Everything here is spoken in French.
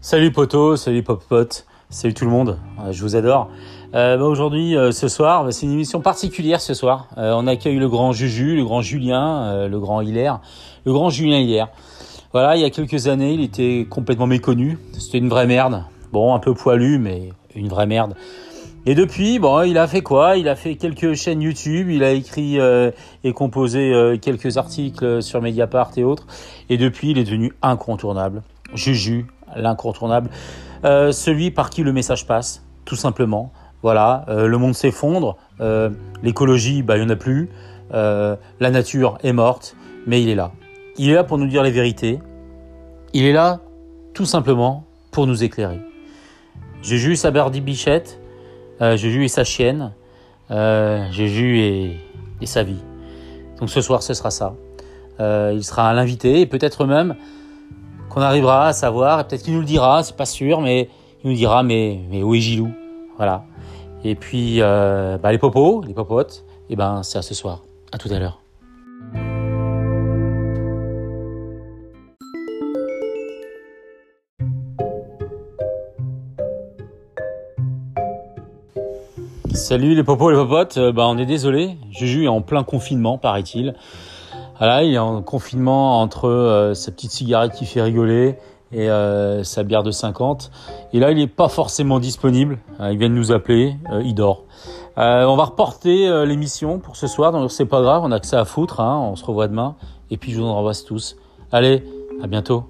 Salut poto, salut pop pote, salut tout le monde, euh, je vous adore. Euh, bah, Aujourd'hui, euh, ce soir, bah, c'est une émission particulière ce soir. Euh, on accueille le grand Juju, le grand Julien, le grand Hilaire, le grand Julien Hilaire. Voilà, il y a quelques années, il était complètement méconnu. C'était une vraie merde. Bon, un peu poilu, mais une vraie merde. Et depuis, bon, il a fait quoi? Il a fait quelques chaînes YouTube, il a écrit euh, et composé quelques articles sur Mediapart et autres. Et depuis, il est devenu incontournable. Juju, l'incontournable. Euh, celui par qui le message passe, tout simplement. Voilà, euh, le monde s'effondre, euh, l'écologie, bah, il n'y en a plus, la nature est morte, mais il est là. Il est là pour nous dire les vérités. Il est là, tout simplement, pour nous éclairer. Juju, sa bardibichette, euh, Juju et sa chienne, Juju et, et sa vie. Donc ce soir, ce sera ça. Il sera l'invité et peut-être même qu'on arrivera à savoir, peut-être qu'il nous le dira, c'est pas sûr, mais il nous dira, mais, mais où est Gilou? Voilà. Et puis, euh, bah, les popos, les popotes, et ben c'est à ce soir. À tout à l'heure. Salut les popos, les popotes. Euh, bah, on est désolé. Juju est en plein confinement, paraît-il. Voilà, il est en confinement entre euh, sa petite cigarette qui fait rigoler et euh, sa bière de 50. Et là, il n'est pas forcément disponible. Euh, il vient de nous appeler. il dort. On va reporter l'émission pour ce soir. Donc c'est pas grave. On a que ça à foutre. Hein, on se revoit demain. Et puis je vous embrasse tous. Allez, à bientôt.